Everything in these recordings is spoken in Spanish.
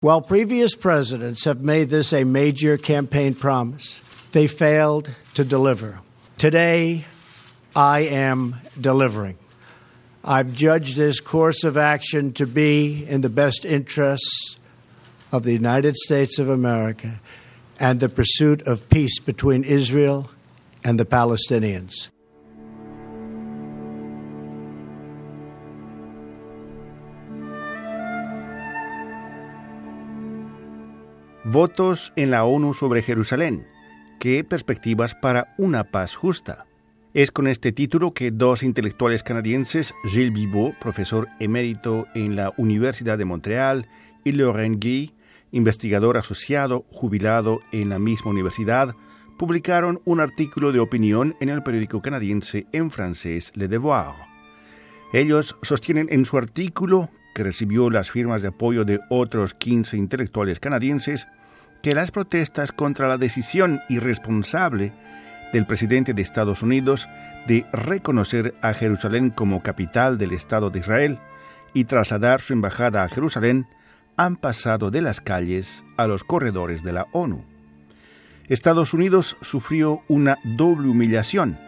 While previous presidents have made this a major campaign promise, they failed to deliver. Today, I am delivering. I've judged this course of action to be in the best interests of the United States of America and the pursuit of peace between Israel and the Palestinians. Votos en la ONU sobre Jerusalén. ¿Qué perspectivas para una paz justa? Es con este título que dos intelectuales canadienses, Gilles Bibot, profesor emérito en la Universidad de Montreal, y Laurent Guy, investigador asociado jubilado en la misma universidad, publicaron un artículo de opinión en el periódico canadiense en francés Le Devoir. Ellos sostienen en su artículo, que recibió las firmas de apoyo de otros 15 intelectuales canadienses, que las protestas contra la decisión irresponsable del presidente de Estados Unidos de reconocer a Jerusalén como capital del Estado de Israel y trasladar su embajada a Jerusalén han pasado de las calles a los corredores de la ONU. Estados Unidos sufrió una doble humillación,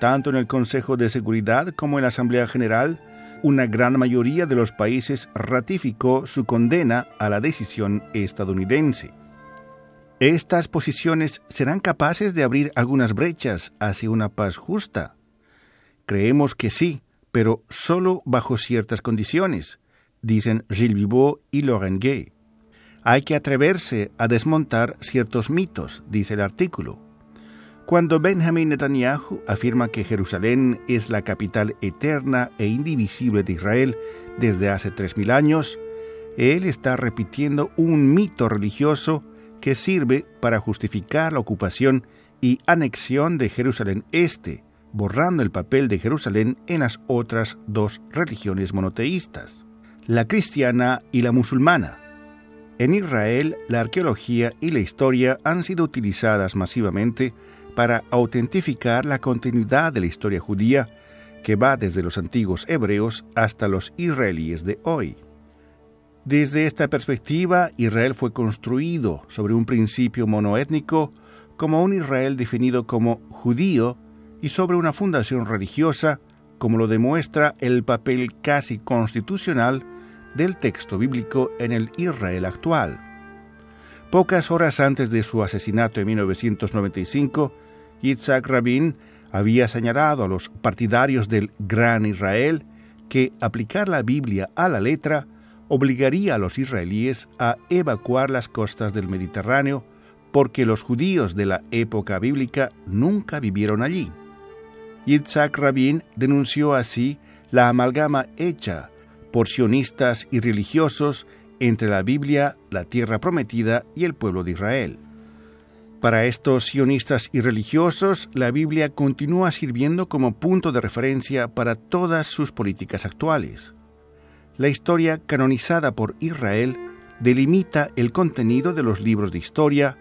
tanto en el Consejo de Seguridad como en la Asamblea General, una gran mayoría de los países ratificó su condena a la decisión estadounidense. ¿Estas posiciones serán capaces de abrir algunas brechas hacia una paz justa? Creemos que sí, pero solo bajo ciertas condiciones, dicen Gilles Vivot y Laurent Gay. Hay que atreverse a desmontar ciertos mitos, dice el artículo. Cuando Benjamin Netanyahu afirma que Jerusalén es la capital eterna e indivisible de Israel desde hace tres mil años, él está repitiendo un mito religioso que sirve para justificar la ocupación y anexión de Jerusalén Este, borrando el papel de Jerusalén en las otras dos religiones monoteístas, la cristiana y la musulmana. En Israel, la arqueología y la historia han sido utilizadas masivamente para autentificar la continuidad de la historia judía que va desde los antiguos hebreos hasta los israelíes de hoy. Desde esta perspectiva, Israel fue construido sobre un principio monoétnico como un Israel definido como judío y sobre una fundación religiosa, como lo demuestra el papel casi constitucional del texto bíblico en el Israel actual. Pocas horas antes de su asesinato en 1995, Yitzhak Rabin había señalado a los partidarios del Gran Israel que aplicar la Biblia a la letra obligaría a los israelíes a evacuar las costas del Mediterráneo porque los judíos de la época bíblica nunca vivieron allí. Yitzhak Rabin denunció así la amalgama hecha por sionistas y religiosos entre la Biblia, la tierra prometida y el pueblo de Israel. Para estos sionistas y religiosos, la Biblia continúa sirviendo como punto de referencia para todas sus políticas actuales la historia canonizada por Israel delimita el contenido de los libros de historia,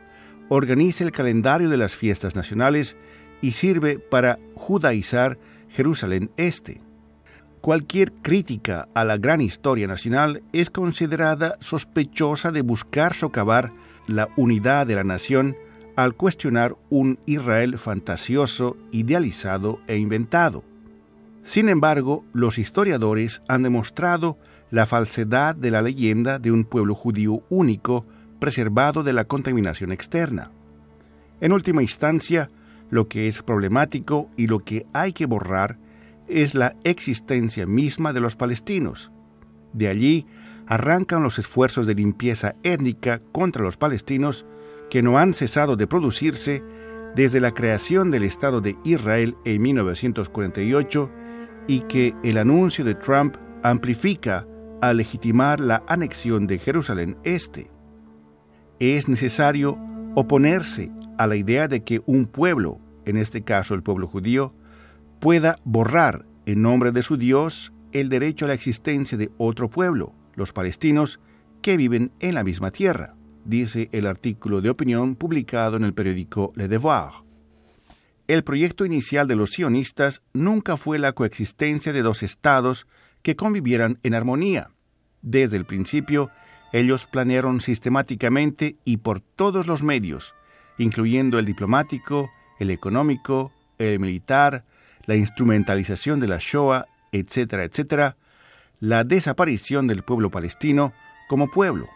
organiza el calendario de las fiestas nacionales y sirve para judaizar Jerusalén Este. Cualquier crítica a la gran historia nacional es considerada sospechosa de buscar socavar la unidad de la nación al cuestionar un Israel fantasioso, idealizado e inventado. Sin embargo, los historiadores han demostrado la falsedad de la leyenda de un pueblo judío único preservado de la contaminación externa. En última instancia, lo que es problemático y lo que hay que borrar es la existencia misma de los palestinos. De allí arrancan los esfuerzos de limpieza étnica contra los palestinos que no han cesado de producirse desde la creación del Estado de Israel en 1948 y que el anuncio de Trump amplifica al legitimar la anexión de Jerusalén Este. Es necesario oponerse a la idea de que un pueblo, en este caso el pueblo judío, pueda borrar en nombre de su Dios el derecho a la existencia de otro pueblo, los palestinos, que viven en la misma tierra, dice el artículo de opinión publicado en el periódico Le Devoir. El proyecto inicial de los sionistas nunca fue la coexistencia de dos estados que convivieran en armonía. Desde el principio, ellos planearon sistemáticamente y por todos los medios, incluyendo el diplomático, el económico, el militar, la instrumentalización de la Shoah, etcétera, etcétera, la desaparición del pueblo palestino como pueblo.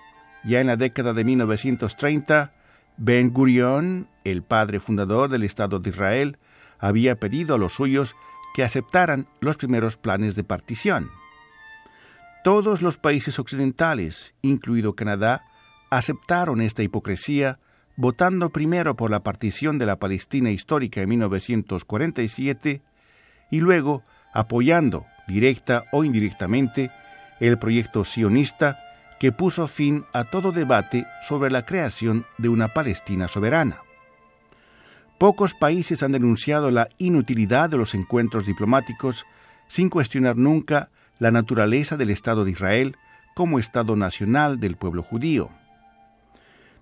Ya en la década de 1930, Ben Gurion, el padre fundador del Estado de Israel, había pedido a los suyos que aceptaran los primeros planes de partición. Todos los países occidentales, incluido Canadá, aceptaron esta hipocresía, votando primero por la partición de la Palestina histórica en 1947 y luego apoyando, directa o indirectamente, el proyecto sionista que puso fin a todo debate sobre la creación de una Palestina soberana. Pocos países han denunciado la inutilidad de los encuentros diplomáticos sin cuestionar nunca la naturaleza del Estado de Israel como Estado nacional del pueblo judío.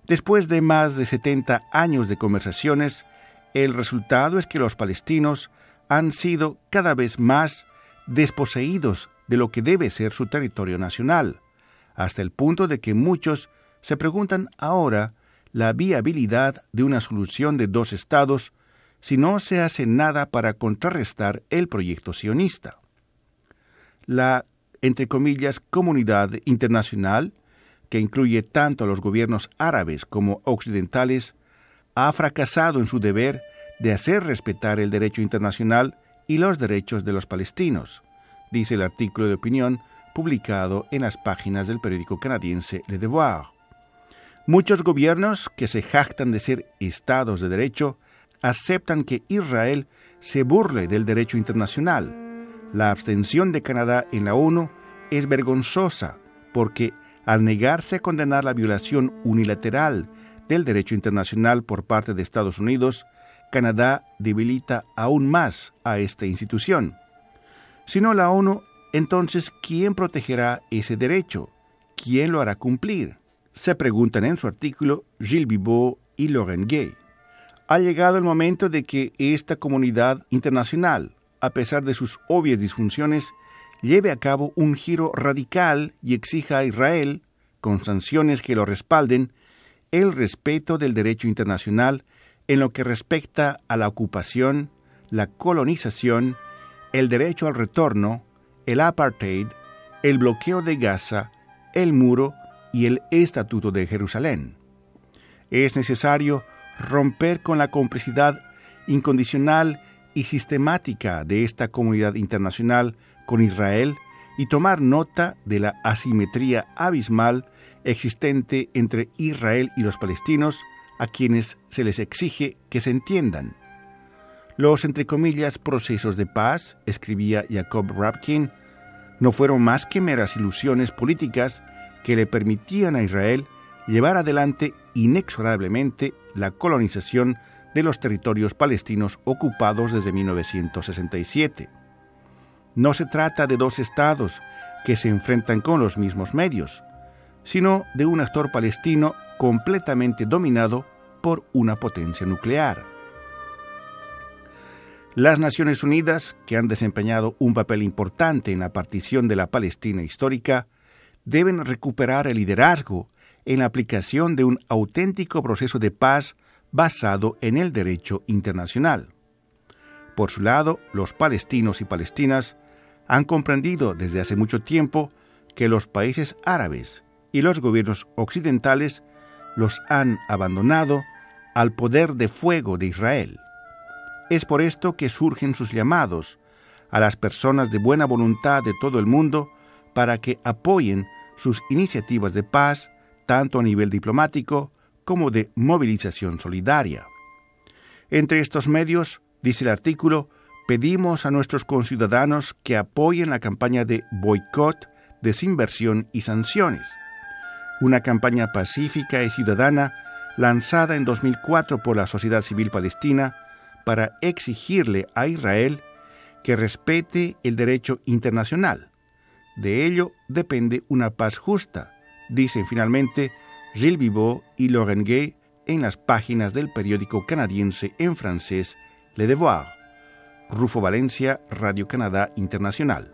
Después de más de 70 años de conversaciones, el resultado es que los palestinos han sido cada vez más desposeídos de lo que debe ser su territorio nacional, hasta el punto de que muchos se preguntan ahora la viabilidad de una solución de dos estados si no se hace nada para contrarrestar el proyecto sionista. La, entre comillas, comunidad internacional, que incluye tanto a los gobiernos árabes como occidentales, ha fracasado en su deber de hacer respetar el derecho internacional y los derechos de los palestinos, dice el artículo de opinión publicado en las páginas del periódico canadiense Le Devoir. Muchos gobiernos que se jactan de ser estados de derecho aceptan que Israel se burle del derecho internacional. La abstención de Canadá en la ONU es vergonzosa porque al negarse a condenar la violación unilateral del derecho internacional por parte de Estados Unidos, Canadá debilita aún más a esta institución. Si no la ONU, entonces ¿quién protegerá ese derecho? ¿Quién lo hará cumplir? se preguntan en su artículo Gilles Bibot y Laurent Gay. Ha llegado el momento de que esta comunidad internacional, a pesar de sus obvias disfunciones, lleve a cabo un giro radical y exija a Israel, con sanciones que lo respalden, el respeto del derecho internacional en lo que respecta a la ocupación, la colonización, el derecho al retorno, el apartheid, el bloqueo de Gaza, el muro y el Estatuto de Jerusalén. Es necesario romper con la complicidad incondicional y sistemática de esta comunidad internacional con Israel y tomar nota de la asimetría abismal existente entre Israel y los palestinos, a quienes se les exige que se entiendan. Los, entre comillas, procesos de paz, escribía Jacob Rapkin, no fueron más que meras ilusiones políticas que le permitían a Israel llevar adelante inexorablemente la colonización de los territorios palestinos ocupados desde 1967. No se trata de dos estados que se enfrentan con los mismos medios, sino de un actor palestino completamente dominado por una potencia nuclear. Las Naciones Unidas, que han desempeñado un papel importante en la partición de la Palestina histórica, deben recuperar el liderazgo en la aplicación de un auténtico proceso de paz basado en el derecho internacional. Por su lado, los palestinos y palestinas han comprendido desde hace mucho tiempo que los países árabes y los gobiernos occidentales los han abandonado al poder de fuego de Israel. Es por esto que surgen sus llamados a las personas de buena voluntad de todo el mundo para que apoyen sus iniciativas de paz, tanto a nivel diplomático como de movilización solidaria. Entre estos medios, dice el artículo, pedimos a nuestros conciudadanos que apoyen la campaña de boicot, desinversión y sanciones, una campaña pacífica y ciudadana lanzada en 2004 por la sociedad civil palestina para exigirle a Israel que respete el derecho internacional, de ello depende una paz justa, dicen finalmente Gilles Bibot y Laurent Gay en las páginas del periódico canadiense en francés Le Devoir. Rufo Valencia, Radio Canadá Internacional.